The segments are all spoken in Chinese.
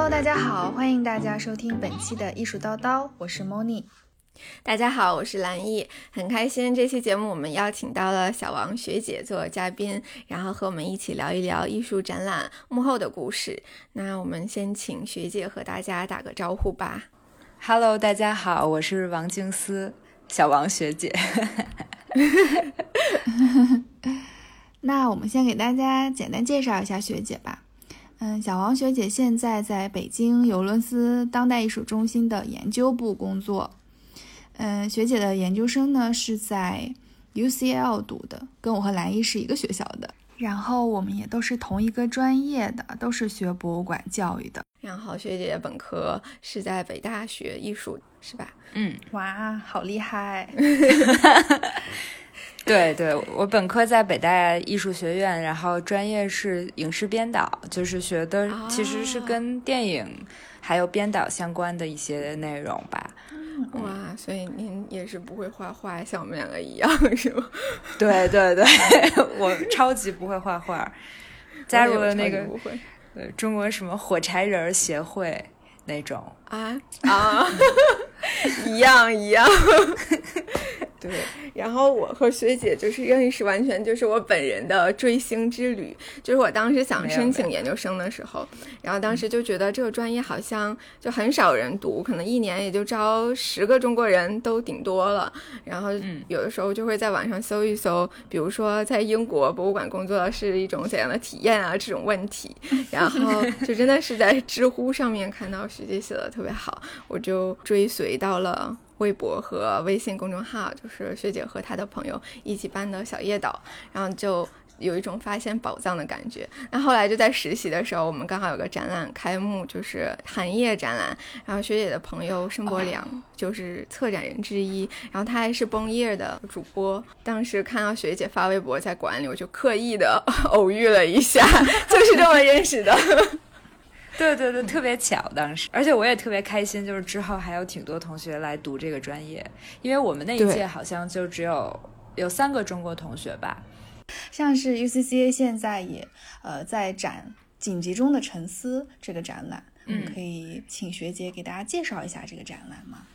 Hello，大家好，欢迎大家收听本期的艺术叨叨，我是 Moni。大家好，我是兰艺，很开心这期节目我们邀请到了小王学姐做嘉宾，然后和我们一起聊一聊艺术展览幕后的故事。那我们先请学姐和大家打个招呼吧。Hello，大家好，我是王静思，小王学姐。那我们先给大家简单介绍一下学姐吧。嗯，小王学姐现在在北京尤伦斯当代艺术中心的研究部工作。嗯，学姐的研究生呢是在 UCL 读的，跟我和蓝一是一个学校的。然后我们也都是同一个专业的，都是学博物馆教育的。然后学姐本科是在北大学艺术，是吧？嗯，哇，好厉害！对对，我本科在北大艺术学院，然后专业是影视编导，就是学的其实是跟电影还有编导相关的一些内容吧。哇，所以您也是不会画画，像我们两个一样，是吗？对 对对，我超级不会画画，加入了那个对中国什么火柴人协会那种。啊？啊，一样一样。对，然后我和学姐就是认识，完全就是我本人的追星之旅。就是我当时想申请研究生的时候，然后当时就觉得这个专业好像就很少人读，可能一年也就招十个中国人都顶多了。然后有的时候就会在网上搜一搜，比如说在英国博物馆工作是一种怎样的体验啊这种问题，然后就真的是在知乎上面看到学姐写的特别好，我就追随到了。微博和微信公众号，就是学姐和她的朋友一起办的小夜岛，然后就有一种发现宝藏的感觉。那后来就在实习的时候，我们刚好有个展览开幕，就是寒夜展览。然后学姐的朋友申博良就是策展人之一，然后他还是崩夜的主播。当时看到学姐发微博在馆里，我就刻意的 偶遇了一下，就是这么认识的。对对对，特别巧，当时，而且我也特别开心，就是之后还有挺多同学来读这个专业，因为我们那一届好像就只有有三个中国同学吧。像是 UCCA 现在也呃在展《紧急中的沉思》这个展览，嗯，可以请学姐给大家介绍一下这个展览吗？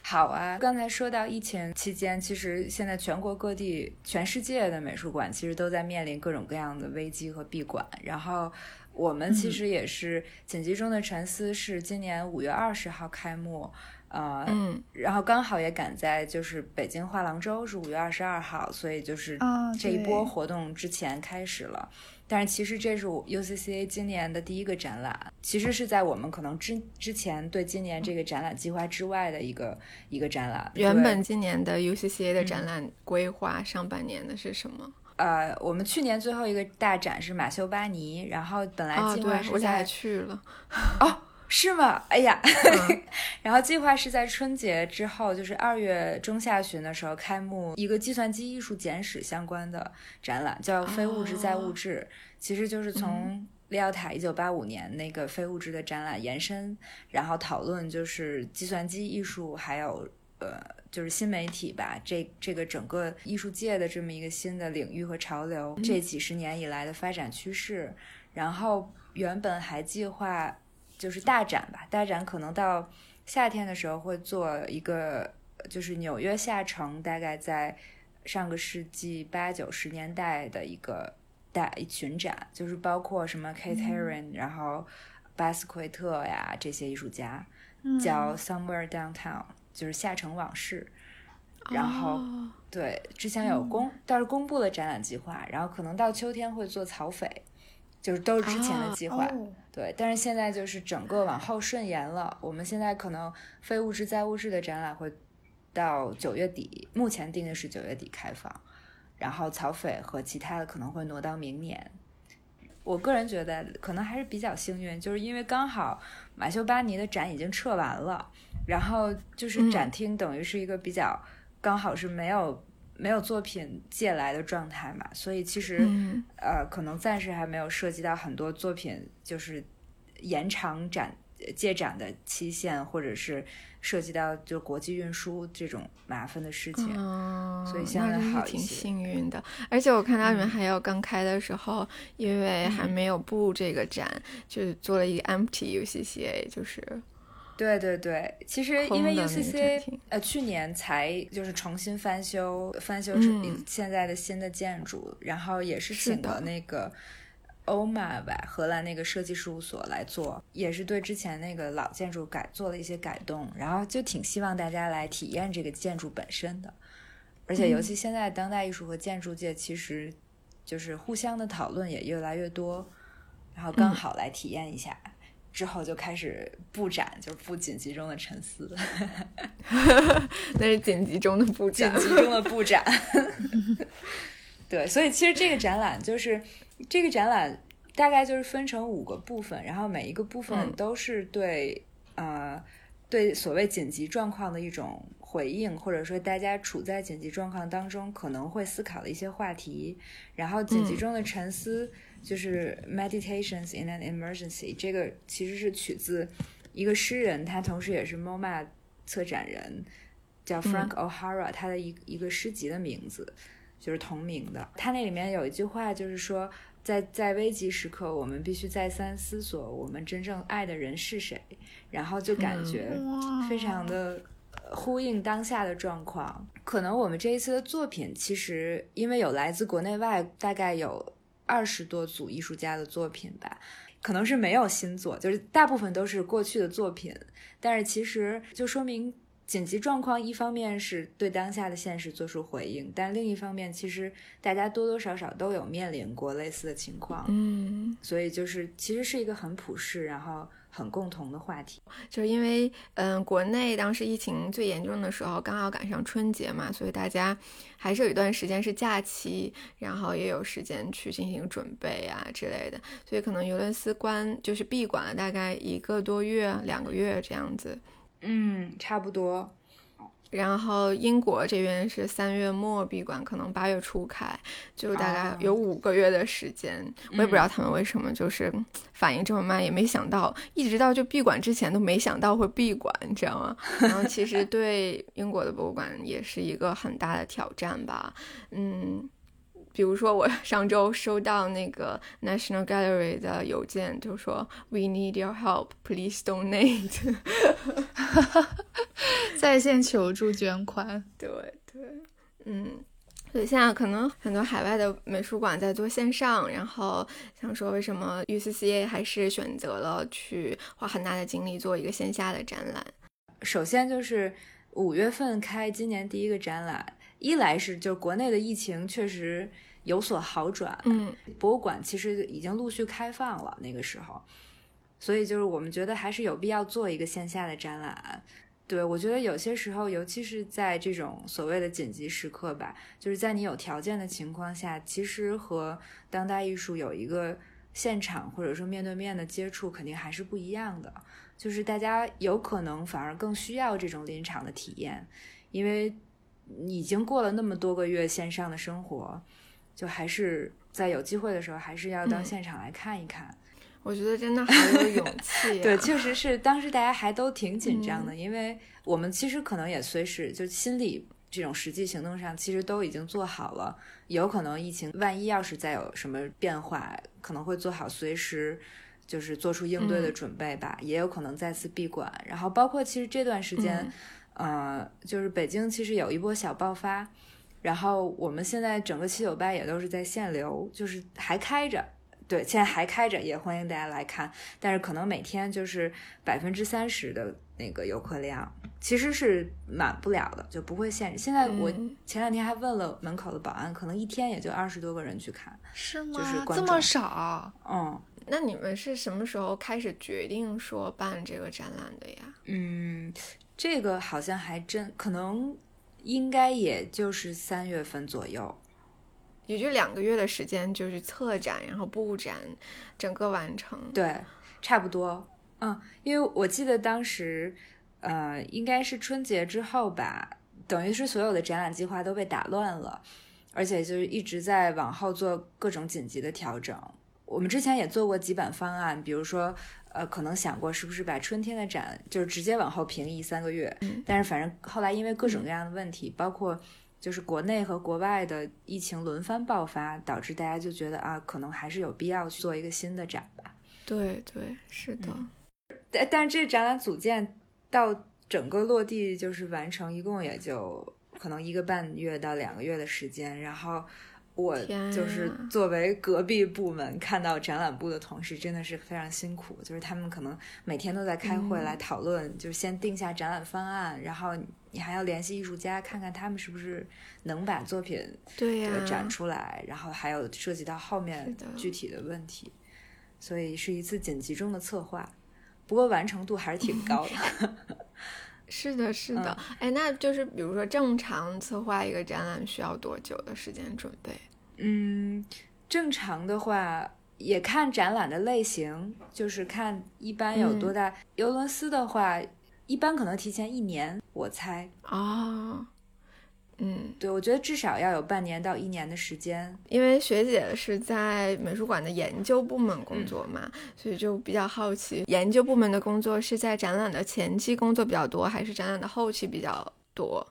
好啊，刚才说到疫情期间，其实现在全国各地、全世界的美术馆其实都在面临各种各样的危机和闭馆，然后。我们其实也是紧急中的沉思，是今年五月二十号开幕，呃，嗯，然后刚好也赶在就是北京画廊周是五月二十二号，所以就是这一波活动之前开始了。但是其实这是 UCCA 今年的第一个展览，其实是在我们可能之之前对今年这个展览计划之外的一个一个展览。原本今年的 UCCA 的展览规划上半年的是什么？呃，我们去年最后一个大展是马修巴尼，然后本来计划是在去了，哦，是吗？哎呀，然后计划是在春节之后，就是二月中下旬的时候开幕一个计算机艺术简史相关的展览，叫《非物质在物质》，其实就是从利奥塔一九八五年那个非物质的展览延伸，然后讨论就是计算机艺术还有呃。就是新媒体吧，这这个整个艺术界的这么一个新的领域和潮流，这几十年以来的发展趋势。然后原本还计划就是大展吧，大展可能到夏天的时候会做一个，就是纽约下城大概在上个世纪八九十年代的一个大一群展，就是包括什么 Kate Herron，然后巴斯奎特呀这些艺术家，叫 Somewhere Downtown。就是下城往事，然后对之前有公倒是公布了展览计划，然后可能到秋天会做草匪，就是都是之前的计划。对，但是现在就是整个往后顺延了。我们现在可能非物质在物质的展览会到九月底，目前定的是九月底开放，然后草斐和其他的可能会挪到明年。我个人觉得可能还是比较幸运，就是因为刚好马修巴尼的展已经撤完了。然后就是展厅等于是一个比较刚好是没有没有作品借来的状态嘛，所以其实呃可能暂时还没有涉及到很多作品就是延长展借展的期限，或者是涉及到就国际运输这种麻烦的事情，所以现在好挺幸运的。而且我看到你们还有刚开的时候，因为还没有布这个展，就做了一个 empty UCCA，就是。对对对，其实因为 UCC 呃去年才就是重新翻修翻修成现在的新的建筑，然后也是请了那个欧玛吧荷兰那个设计事务所来做，也是对之前那个老建筑改做了一些改动，然后就挺希望大家来体验这个建筑本身的，而且尤其现在当代艺术和建筑界其实就是互相的讨论也越来越多，然后刚好来体验一下。之后就开始布展，就是布紧急中的沉思，那是紧急中的布展，紧急中的布展。对，所以其实这个展览就是这个展览大概就是分成五个部分，然后每一个部分都是对呃对所谓紧急状况的一种回应，或者说大家处在紧急状况当中可能会思考的一些话题，然后紧急中的沉思。就是 Meditations in an Emergency，这个其实是取自一个诗人，他同时也是 MoMA 策展人，叫 Frank O'Hara，他的一一个诗集的名字就是同名的。他那里面有一句话，就是说，在在危急时刻，我们必须再三思索我们真正爱的人是谁，然后就感觉非常的呼应当下的状况。可能我们这一次的作品，其实因为有来自国内外，大概有。二十多组艺术家的作品吧，可能是没有新作，就是大部分都是过去的作品。但是其实就说明紧急状况，一方面是对当下的现实做出回应，但另一方面，其实大家多多少少都有面临过类似的情况。嗯，所以就是其实是一个很普世，然后。很共同的话题，就是因为嗯，国内当时疫情最严重的时候，刚好赶上春节嘛，所以大家还是有一段时间是假期，然后也有时间去进行准备啊之类的，所以可能尤伦斯关就是闭馆了大概一个多月、两个月这样子，嗯，差不多。然后英国这边是三月末闭馆，可能八月初开，就大概有五个月的时间。我也不知道他们为什么就是反应这么慢，也没想到一直到就闭馆之前都没想到会闭馆，你知道吗？然后其实 对英国的博物馆也是一个很大的挑战吧，嗯。比如说，我 上周收到那个 National Gallery 的邮件，就说 We need your help, please donate，在线求助捐款。对对，嗯，所以现在可能很多海外的美术馆在做线上，然后想说为什么 UCCA 还是选择了去花很大的精力做一个线下的展览？首先就是五月份开今年第一个展览。一来是就是国内的疫情确实有所好转，嗯，博物馆其实已经陆续开放了那个时候，所以就是我们觉得还是有必要做一个线下的展览。对我觉得有些时候，尤其是在这种所谓的紧急时刻吧，就是在你有条件的情况下，其实和当代艺术有一个现场或者说面对面的接触，肯定还是不一样的。就是大家有可能反而更需要这种临场的体验，因为。已经过了那么多个月线上的生活，就还是在有机会的时候，还是要到现场来看一看。我觉得真的好有勇 气。对，确实是当时大家还都挺紧张的，因为我们其实可能也随时就心理这种实际行动上，其实都已经做好了。有可能疫情万一要是再有什么变化，可能会做好随时就是做出应对的准备吧。也有可能再次闭馆，然后包括其实这段时间。呃，就是北京其实有一波小爆发，然后我们现在整个七九八也都是在限流，就是还开着，对，现在还开着，也欢迎大家来看，但是可能每天就是百分之三十的那个游客量，其实是满不了的，就不会限制。现在我前两天还问了门口的保安，可能一天也就二十多个人去看，是吗？就是这么少？嗯，那你们是什么时候开始决定说办这个展览的呀？嗯。这个好像还真可能，应该也就是三月份左右，也就两个月的时间，就是策展，然后布展，整个完成。对，差不多。嗯，因为我记得当时，呃，应该是春节之后吧，等于是所有的展览计划都被打乱了，而且就是一直在往后做各种紧急的调整。我们之前也做过几版方案，比如说，呃，可能想过是不是把春天的展就是直接往后平移三个月，但是反正后来因为各种各样的问题，包括就是国内和国外的疫情轮番爆发，导致大家就觉得啊，可能还是有必要去做一个新的展吧。对对，是的。但但是这展览组建到整个落地就是完成，一共也就可能一个半月到两个月的时间，然后。我就是作为隔壁部门看到展览部的同事，真的是非常辛苦。就是他们可能每天都在开会来讨论，就是先定下展览方案，然后你还要联系艺术家，看看他们是不是能把作品对展出来，然后还有涉及到后面具体的问题，所以是一次紧急中的策划。不过完成度还是挺 高的。是的，是的，哎，那就是比如说正常策划一个展览需要多久的时间准备？嗯，正常的话也看展览的类型，就是看一般有多大。尤伦斯的话，一般可能提前一年，我猜啊。嗯，对，我觉得至少要有半年到一年的时间，因为学姐是在美术馆的研究部门工作嘛，所以就比较好奇，研究部门的工作是在展览的前期工作比较多，还是展览的后期比较多？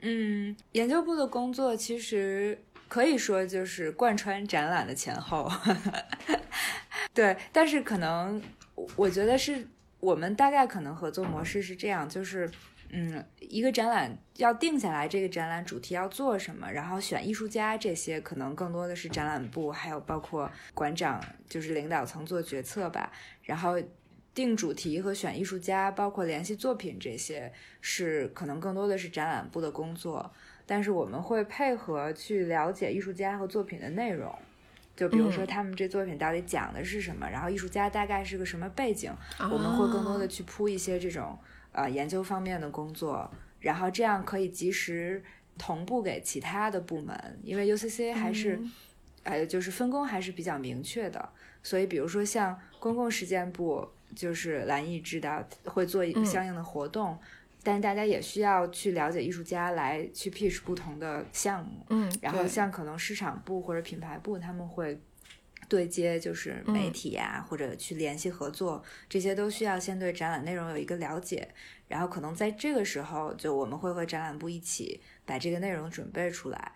嗯，研究部的工作其实可以说就是贯穿展览的前后，对，但是可能我觉得是我们大概可能合作模式是这样，就是。嗯，一个展览要定下来，这个展览主题要做什么，然后选艺术家，这些可能更多的是展览部，还有包括馆长，就是领导层做决策吧。然后定主题和选艺术家，包括联系作品，这些是可能更多的是展览部的工作。但是我们会配合去了解艺术家和作品的内容，就比如说他们这作品到底讲的是什么，然后艺术家大概是个什么背景，我们会更多的去铺一些这种。呃，研究方面的工作，然后这样可以及时同步给其他的部门，因为 UCC 还是，呃，就是分工还是比较明确的。所以，比如说像公共实践部，就是蓝艺知道会做一个相应的活动，但大家也需要去了解艺术家来去 pitch 不同的项目。嗯，然后像可能市场部或者品牌部他们会。对接就是媒体呀，或者去联系合作，这些都需要先对展览内容有一个了解，然后可能在这个时候，就我们会和展览部一起把这个内容准备出来。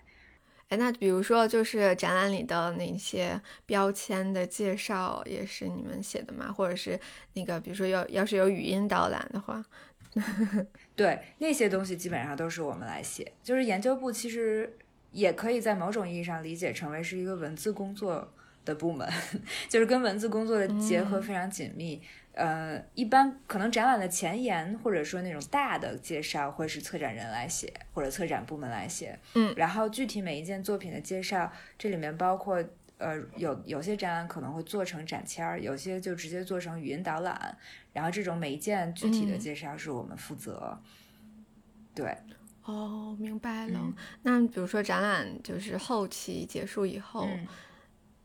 哎，那比如说就是展览里的那些标签的介绍，也是你们写的吗？或者是那个，比如说要要是有语音导览的话，对那些东西基本上都是我们来写。就是研究部其实也可以在某种意义上理解成为是一个文字工作。的部门 就是跟文字工作的结合非常紧密。呃，一般可能展览的前言或者说那种大的介绍会是策展人来写，或者策展部门来写。嗯，然后具体每一件作品的介绍，这里面包括呃有有些展览可能会做成展签儿，有些就直接做成语音导览。然后这种每一件具体的介绍是我们负责。对，哦，明白了。那比如说展览就是后期结束以后。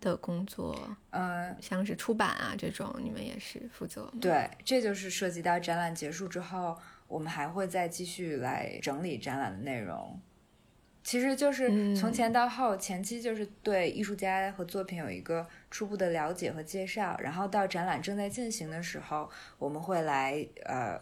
的工作，呃，像是出版啊这种，你们也是负责。对，这就是涉及到展览结束之后，我们还会再继续来整理展览的内容。其实就是从前到后，前期就是对艺术家和作品有一个初步的了解和介绍，然后到展览正在进行的时候，我们会来，呃，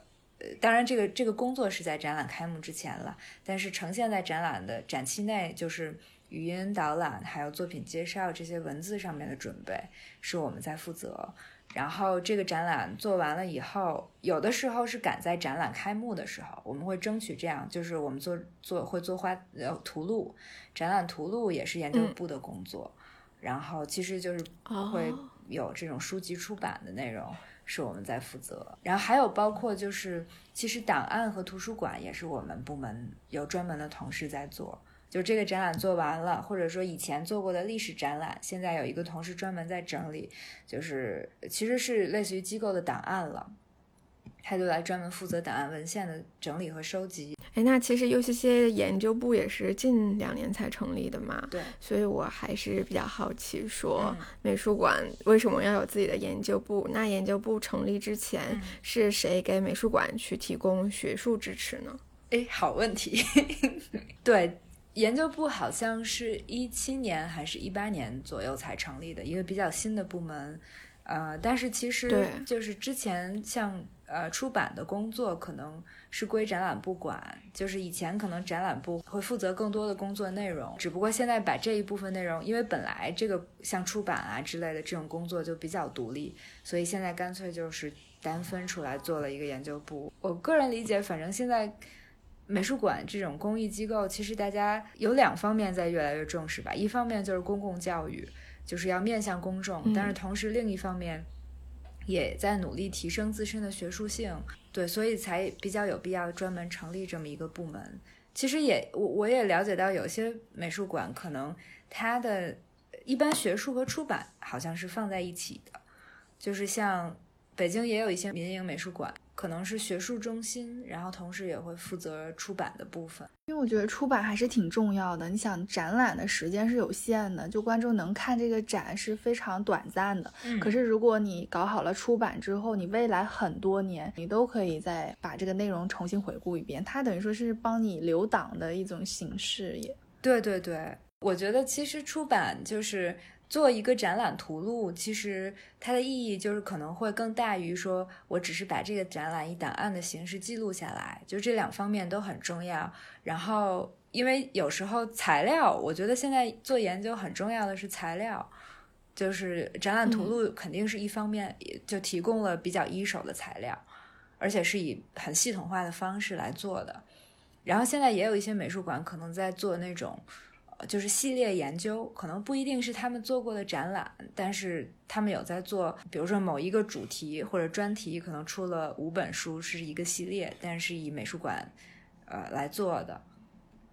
当然这个这个工作是在展览开幕之前了，但是呈现在展览的展期内就是。语音导览，还有作品介绍这些文字上面的准备是我们在负责。然后这个展览做完了以后，有的时候是赶在展览开幕的时候，我们会争取这样，就是我们做做会做花呃图录，展览图录也是研究部的工作。然后其实就是会有这种书籍出版的内容是我们在负责。然后还有包括就是其实档案和图书馆也是我们部门有专门的同事在做。就这个展览做完了，或者说以前做过的历史展览，现在有一个同事专门在整理，就是其实是类似于机构的档案了，他就来专门负责档案文献的整理和收集。哎，那其实 UCCA 的研究部也是近两年才成立的嘛，对，所以我还是比较好奇，说美术馆为什么要有自己的研究部？那研究部成立之前是谁给美术馆去提供学术支持呢？哎，好问题，对。研究部好像是一七年还是一八年左右才成立的一个比较新的部门，呃，但是其实就是之前像呃出版的工作可能是归展览部管，就是以前可能展览部会负责更多的工作内容，只不过现在把这一部分内容，因为本来这个像出版啊之类的这种工作就比较独立，所以现在干脆就是单分出来做了一个研究部。我个人理解，反正现在。美术馆这种公益机构，其实大家有两方面在越来越重视吧。一方面就是公共教育，就是要面向公众，但是同时另一方面也在努力提升自身的学术性。对，所以才比较有必要专门成立这么一个部门。其实也我我也了解到，有些美术馆可能它的一般学术和出版好像是放在一起的，就是像北京也有一些民营美术馆。可能是学术中心，然后同时也会负责出版的部分。因为我觉得出版还是挺重要的。你想，展览的时间是有限的，就观众能看这个展是非常短暂的。嗯。可是如果你搞好了出版之后，你未来很多年你都可以再把这个内容重新回顾一遍。它等于说是帮你留档的一种形式也。对对对，我觉得其实出版就是。做一个展览图录，其实它的意义就是可能会更大于说我只是把这个展览以档案的形式记录下来，就这两方面都很重要。然后，因为有时候材料，我觉得现在做研究很重要的是材料，就是展览图录肯定是一方面，就提供了比较一手的材料，而且是以很系统化的方式来做的。然后现在也有一些美术馆可能在做那种。就是系列研究，可能不一定是他们做过的展览，但是他们有在做，比如说某一个主题或者专题，可能出了五本书是一个系列，但是以美术馆，呃来做的，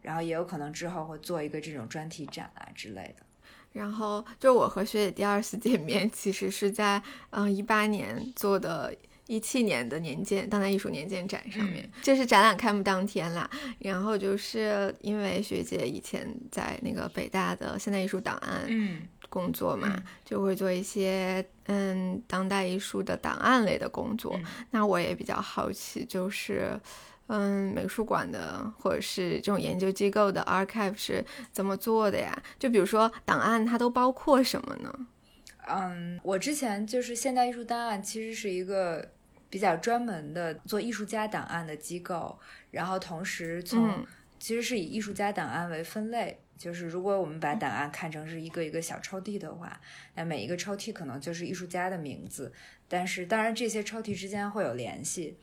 然后也有可能之后会做一个这种专题展啊之类的。然后就我和学姐第二次见面，其实是在嗯一八年做的。一七年的年鉴当代艺术年鉴展上面，这是展览开幕当天啦。然后就是因为学姐以前在那个北大的现代艺术档案工作嘛，就会做一些嗯当代艺术的档案类的工作。那我也比较好奇，就是嗯美术馆的或者是这种研究机构的 archive 是怎么做的呀？就比如说档案它都包括什么呢？嗯，我之前就是现代艺术档案其实是一个。比较专门的做艺术家档案的机构，然后同时从其实是以艺术家档案为分类，就是如果我们把档案看成是一个一个小抽屉的话，那每一个抽屉可能就是艺术家的名字，但是当然这些抽屉之间会有联系，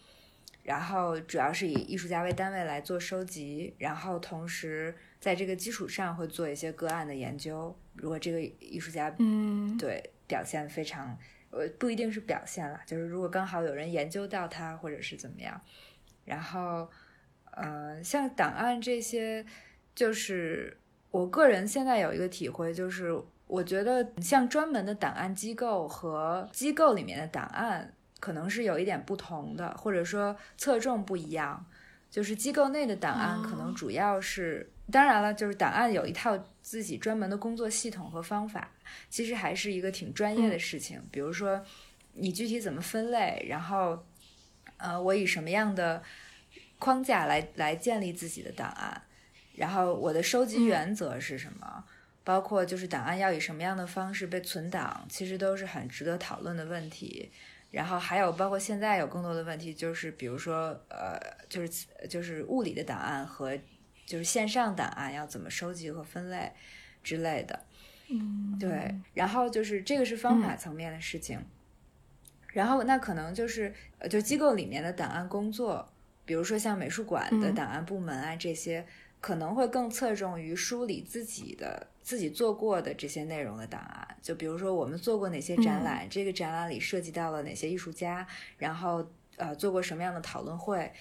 然后主要是以艺术家为单位来做收集，然后同时在这个基础上会做一些个案的研究，如果这个艺术家嗯对表现非常。呃，不一定是表现了，就是如果刚好有人研究到它，或者是怎么样，然后，呃，像档案这些，就是我个人现在有一个体会，就是我觉得像专门的档案机构和机构里面的档案，可能是有一点不同的，或者说侧重不一样。就是机构内的档案可能主要是，当然了，就是档案有一套自己专门的工作系统和方法，其实还是一个挺专业的事情。比如说，你具体怎么分类，然后，呃，我以什么样的框架来来建立自己的档案，然后我的收集原则是什么，包括就是档案要以什么样的方式被存档，其实都是很值得讨论的问题。然后还有包括现在有更多的问题，就是比如说，呃，就是就是物理的档案和就是线上档案要怎么收集和分类之类的，嗯，对。然后就是这个是方法层面的事情，然后那可能就是呃就机构里面的档案工作，比如说像美术馆的档案部门啊这些。可能会更侧重于梳理自己的自己做过的这些内容的档案，就比如说我们做过哪些展览，这个展览里涉及到了哪些艺术家，然后呃做过什么样的讨论会，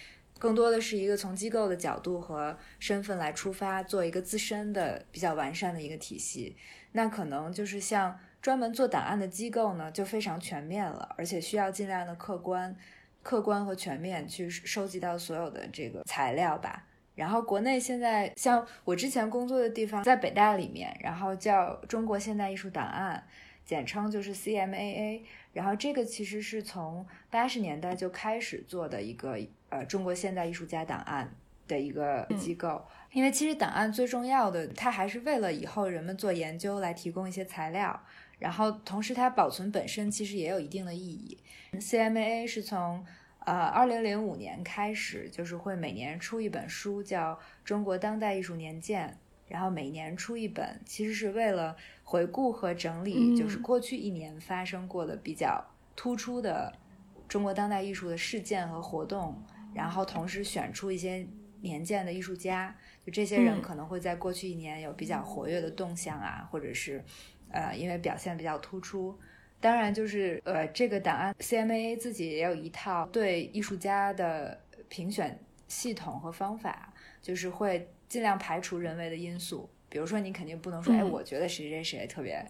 更多的是一个从机构的角度和身份来出发，做一个自身的比较完善的一个体系。那可能就是像专门做档案的机构呢，就非常全面了，而且需要尽量的客观、客观和全面去收集到所有的这个材料吧。然后国内现在像我之前工作的地方，在北大里面，然后叫中国现代艺术档案，简称就是 CMAA。然后这个其实是从八十年代就开始做的一个呃中国现代艺术家档案的一个机构。因为其实档案最重要的，它还是为了以后人们做研究来提供一些材料，然后同时它保存本身其实也有一定的意义。CMA 是从呃二零零五年开始，就是会每年出一本书，叫《中国当代艺术年鉴》，然后每年出一本，其实是为了回顾和整理，就是过去一年发生过的比较突出的中国当代艺术的事件和活动，然后同时选出一些年鉴的艺术家。就这些人可能会在过去一年有比较活跃的动向啊，或者是，呃，因为表现比较突出。当然，就是呃，这个档案 CMA 自己也有一套对艺术家的评选系统和方法，就是会尽量排除人为的因素。比如说，你肯定不能说，哎，我觉得谁谁谁特别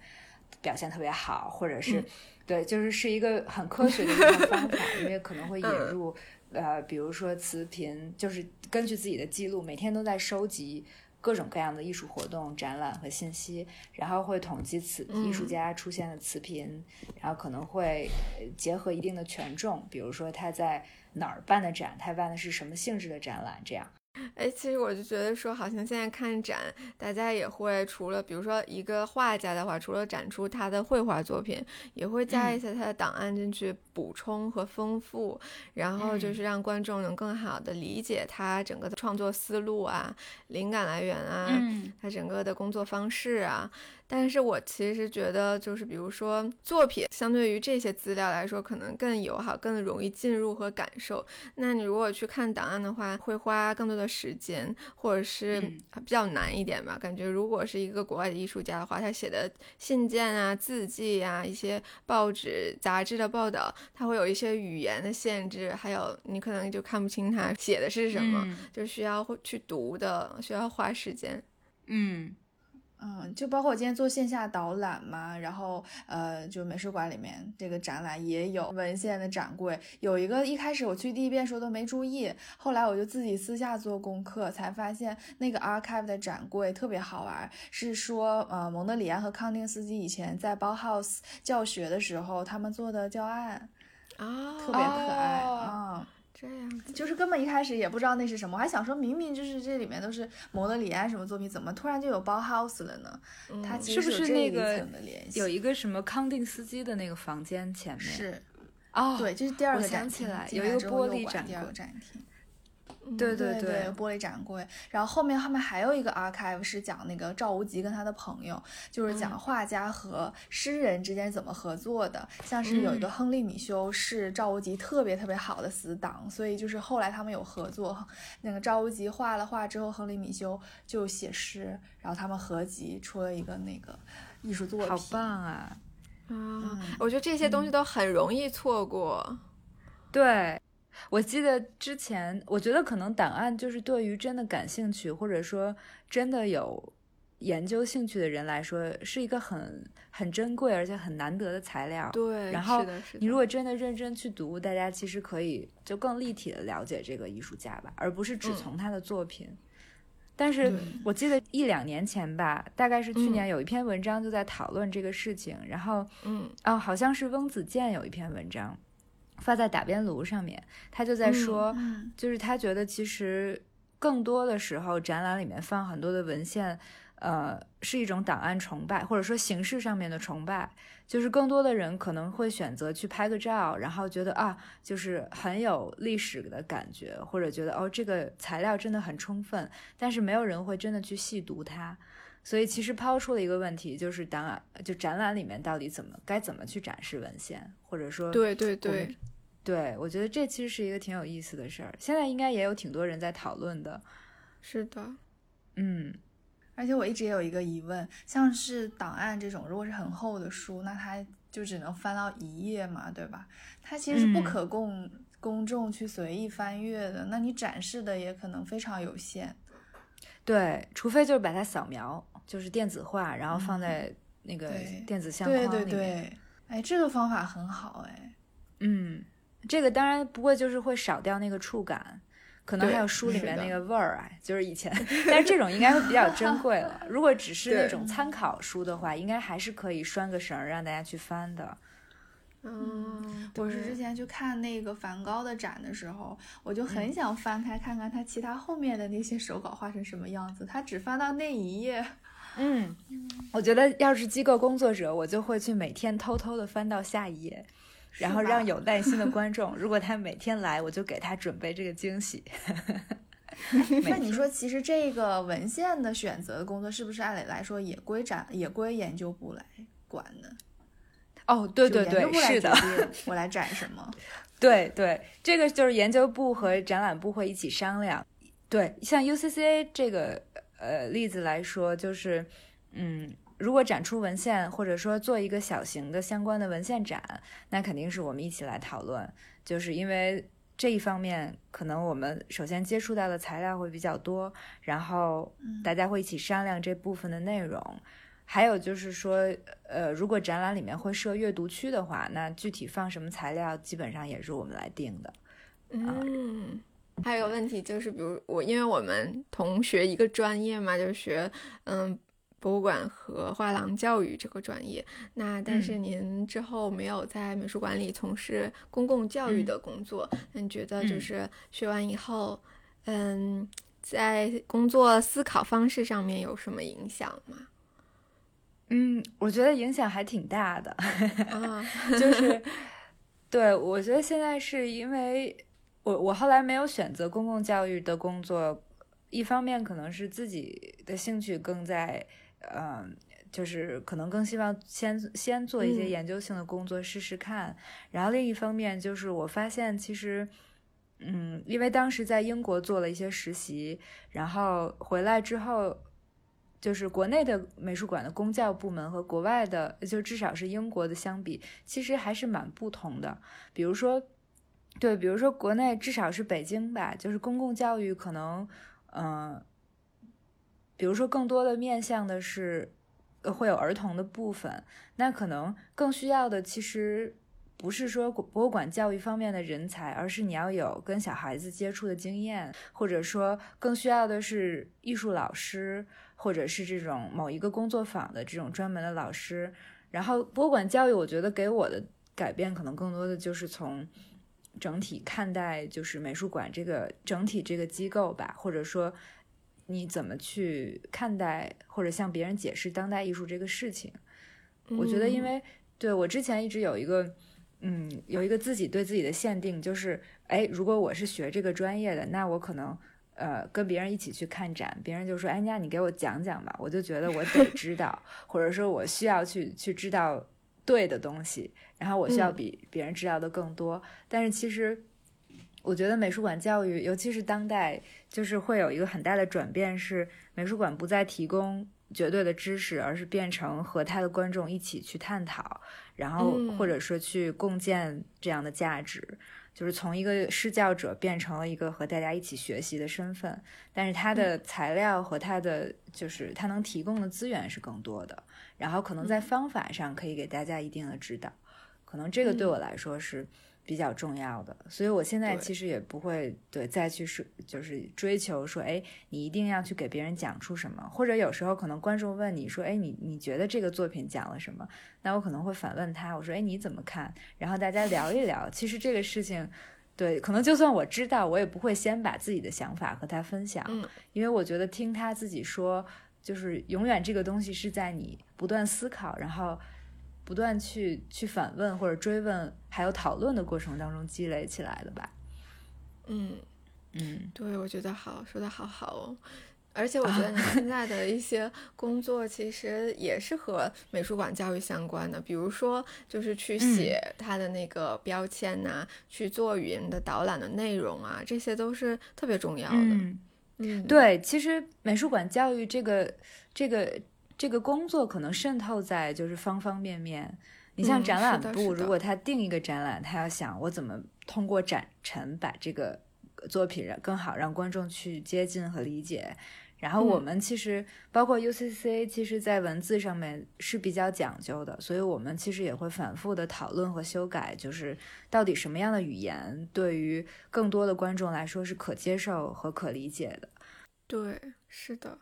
表现特别好，或者是对，就是是一个很科学的一个方法，因为可能会 引入。呃，比如说词频，就是根据自己的记录，每天都在收集各种各样的艺术活动、展览和信息，然后会统计此艺术家出现的词频，然后可能会结合一定的权重，比如说他在哪儿办的展，他办的是什么性质的展览，这样。哎，其实我就觉得说，好像现在看展，大家也会除了，比如说一个画家的话，除了展出他的绘画作品，也会加一些他的档案进去补充和丰富，然后就是让观众能更好的理解他整个的创作思路啊、灵感来源啊、他整个的工作方式啊。但是我其实觉得，就是比如说作品，相对于这些资料来说，可能更友好，更容易进入和感受。那你如果去看档案的话，会花更多的时间，或者是比较难一点吧。感觉如果是一个国外的艺术家的话，他写的信件啊、字迹啊、一些报纸、杂志的报道，他会有一些语言的限制，还有你可能就看不清他写的是什么，就需要去读的，需要花时间。嗯。嗯，就包括我今天做线下导览嘛，然后呃，就美术馆里面这个展览也有文献的展柜，有一个一开始我去第一遍时候都没注意，后来我就自己私下做功课，才发现那个 archive 的展柜特别好玩，是说呃蒙德里安和康定斯基以前在 Bauhaus 教学的时候他们做的教案啊，特别可爱啊。这样就是根本一开始也不知道那是什么，我还想说明明就是这里面都是蒙德里安什么作品，怎么突然就有包 house 了呢？它其实是那个有一个什么康定斯基的那个房间前面是哦，对，这是第二个展厅，有一个玻璃展第二个展厅。对对对，玻璃展柜，然后后面后面还有一个 archive 是讲那个赵无极跟他的朋友，就是讲画家和诗人之间怎么合作的。像是有一个亨利米修是赵无极特别特别好的死党，所以就是后来他们有合作。那个赵无极画了画之后，亨利米修就写诗，然后他们合集出了一个那个艺术作品。好棒啊！啊，我觉得这些东西都很容易错过。对。我记得之前，我觉得可能档案就是对于真的感兴趣，或者说真的有研究兴趣的人来说，是一个很很珍贵而且很难得的材料。对，然后你如果真的认真去读，大家其实可以就更立体的了解这个艺术家吧，而不是只从他的作品。但是我记得一两年前吧，大概是去年有一篇文章就在讨论这个事情，然后嗯，哦，好像是翁子健有一篇文章。发在打边炉上面，他就在说，就是他觉得其实更多的时候，展览里面放很多的文献，呃，是一种档案崇拜，或者说形式上面的崇拜。就是更多的人可能会选择去拍个照，然后觉得啊，就是很有历史的感觉，或者觉得哦，这个材料真的很充分，但是没有人会真的去细读它。所以其实抛出了一个问题，就是档案就展览里面到底怎么该怎么去展示文献，或者说对对对。对，我觉得这其实是一个挺有意思的事儿，现在应该也有挺多人在讨论的。是的，嗯，而且我一直也有一个疑问，像是档案这种，如果是很厚的书，那它就只能翻到一页嘛，对吧？它其实是不可供公众去随意翻阅的，那你展示的也可能非常有限。对，除非就是把它扫描，就是电子化，然后放在那个电子相框里面。对对对，哎，这个方法很好，哎，嗯。这个当然不过就是会少掉那个触感，可能还有书里面那个味儿啊，就是以前，但是这种应该会比较珍贵了。如果只是那种参考书的话，应该还是可以拴个绳让大家去翻的。嗯，我是之前去看那个梵高的展的时候，我就很想翻开看看他其他后面的那些手稿画成什么样子。他只翻到那一页。嗯，我觉得要是机构工作者，我就会去每天偷偷的翻到下一页，然后让有耐心的观众，如果他每天来，我就给他准备这个惊喜。那你说，其实这个文献的选择的工作，是不是按理来说也归展也归研究部来管呢？哦，对对对，是的，我来展什么？对对，这个就是研究部和展览部会一起商量。对，像 UCCA 这个呃例子来说，就是嗯，如果展出文献或者说做一个小型的相关的文献展，那肯定是我们一起来讨论，就是因为这一方面可能我们首先接触到的材料会比较多，然后大家会一起商量这部分的内容。还有就是说，呃，如果展览里面会设阅读区的话，那具体放什么材料，基本上也是我们来定的。嗯，还有个问题就是，比如我，因为我们同学一个专业嘛，就是学嗯博物馆和画廊教育这个专业。那但是您之后没有在美术馆里从事公共教育的工作，那你觉得就是学完以后，嗯，在工作思考方式上面有什么影响吗？嗯，我觉得影响还挺大的，就是，对我觉得现在是因为我我后来没有选择公共教育的工作，一方面可能是自己的兴趣更在，嗯，就是可能更希望先先做一些研究性的工作试试看，然后另一方面就是我发现其实，嗯，因为当时在英国做了一些实习，然后回来之后。就是国内的美术馆的公教部门和国外的，就至少是英国的相比，其实还是蛮不同的。比如说，对，比如说国内至少是北京吧，就是公共教育可能，嗯，比如说更多的面向的是会有儿童的部分，那可能更需要的其实不是说博物馆教育方面的人才，而是你要有跟小孩子接触的经验，或者说更需要的是艺术老师。或者是这种某一个工作坊的这种专门的老师，然后博物馆教育，我觉得给我的改变可能更多的就是从整体看待，就是美术馆这个整体这个机构吧，或者说你怎么去看待或者向别人解释当代艺术这个事情。我觉得，因为对我之前一直有一个，嗯，有一个自己对自己的限定，就是，哎，如果我是学这个专业的，那我可能。呃，跟别人一起去看展，别人就说：“哎，那你给我讲讲吧。”我就觉得我得知道，或者说我需要去去知道对的东西，然后我需要比别人知道的更多。但是其实，我觉得美术馆教育，尤其是当代，就是会有一个很大的转变，是美术馆不再提供绝对的知识，而是变成和他的观众一起去探讨，然后或者说去共建这样的价值。就是从一个施教者变成了一个和大家一起学习的身份，但是他的材料和他的就是他能提供的资源是更多的，然后可能在方法上可以给大家一定的指导，可能这个对我来说是。比较重要的，所以我现在其实也不会对再去说，就是追求说，哎，你一定要去给别人讲出什么，或者有时候可能观众问你说，哎，你你觉得这个作品讲了什么？那我可能会反问他，我说，哎，你怎么看？然后大家聊一聊。其实这个事情，对，可能就算我知道，我也不会先把自己的想法和他分享，因为我觉得听他自己说，就是永远这个东西是在你不断思考，然后。不断去去反问或者追问，还有讨论的过程当中积累起来的吧。嗯嗯，对，我觉得好说的好好哦。而且我觉得 你现在的一些工作其实也是和美术馆教育相关的，比如说就是去写它的那个标签呐，去做语音的导览的内容啊，这些都是特别重要的。嗯，对，其实美术馆教育这个这个。这个工作可能渗透在就是方方面面。你像展览部，如果他定一个展览，他要想我怎么通过展陈把这个作品让更好让观众去接近和理解。然后我们其实包括 UCC，其实在文字上面是比较讲究的，所以我们其实也会反复的讨论和修改，就是到底什么样的语言对于更多的观众来说是可接受和可理解的。对，是的。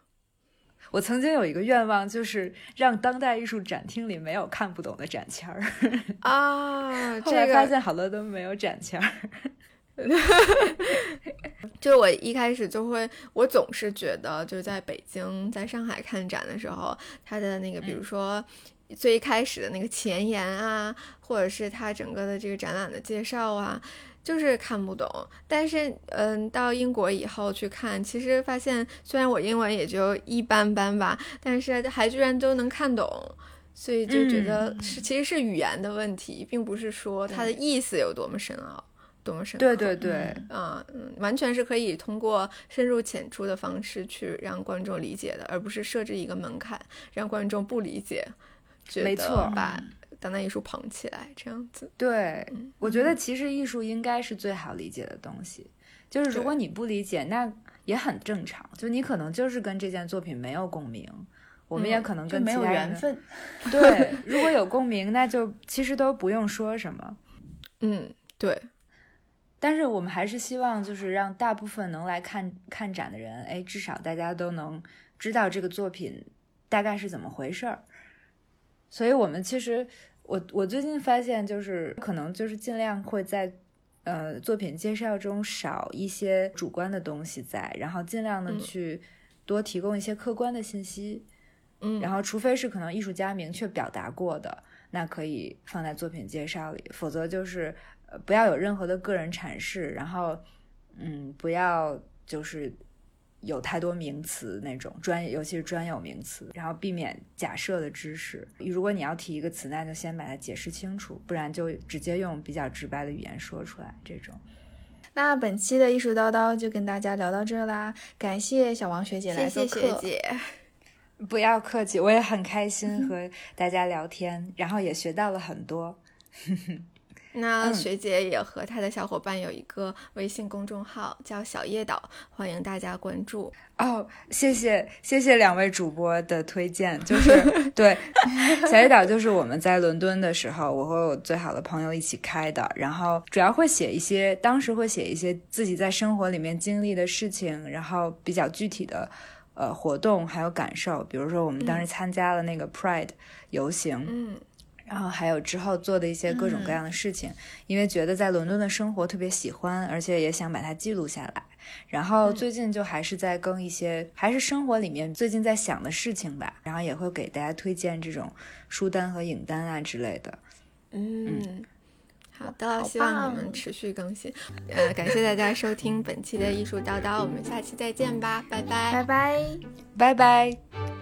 我曾经有一个愿望，就是让当代艺术展厅里没有看不懂的展签儿啊。后来发现好多都没有展签儿。就是我一开始就会，我总是觉得，就是在北京、在上海看展的时候，它的那个，比如说最开始的那个前言啊，或者是它整个的这个展览的介绍啊。就是看不懂，但是嗯，到英国以后去看，其实发现虽然我英文也就一般般吧，但是还居然都能看懂，所以就觉得是其实是语言的问题，并不是说它的意思有多么深奥，多么深。对对对，啊，嗯，完全是可以通过深入浅出的方式去让观众理解的，而不是设置一个门槛让观众不理解，没错吧？当代艺术捧起来，这样子。对，我觉得其实艺术应该是最好理解的东西。就是如果你不理解，那也很正常。就你可能就是跟这件作品没有共鸣，我们也可能跟没有缘分。对，如果有共鸣，那就其实都不用说什么。嗯，对。但是我们还是希望，就是让大部分能来看看展的人，哎，至少大家都能知道这个作品大概是怎么回事儿。所以我们其实。我我最近发现，就是可能就是尽量会在，呃，作品介绍中少一些主观的东西在，然后尽量的去多提供一些客观的信息，嗯，然后除非是可能艺术家明确表达过的，那可以放在作品介绍里，否则就是呃不要有任何的个人阐释，然后嗯不要就是。有太多名词那种专，尤其是专有名词，然后避免假设的知识。如果你要提一个词，那就先把它解释清楚，不然就直接用比较直白的语言说出来。这种。那本期的艺术叨叨就跟大家聊到这啦，感谢小王学姐来做客。谢谢学姐，不要客气，我也很开心和大家聊天，然后也学到了很多。那学姐也和她的小伙伴有一个微信公众号，叫小叶岛，欢迎大家关注哦。谢谢谢谢两位主播的推荐，就是 对小叶岛就是我们在伦敦的时候，我和我最好的朋友一起开的，然后主要会写一些，当时会写一些自己在生活里面经历的事情，然后比较具体的呃活动还有感受，比如说我们当时参加了那个 Pride 游行，嗯。然后还有之后做的一些各种各样的事情，因为觉得在伦敦的生活特别喜欢，而且也想把它记录下来。然后最近就还是在更一些，还是生活里面最近在想的事情吧。然后也会给大家推荐这种书单和影单啊之类的。嗯，好的，希望你们持续更新。呃，感谢大家收听本期的艺术叨叨，我们下期再见吧，拜拜，拜拜，拜拜。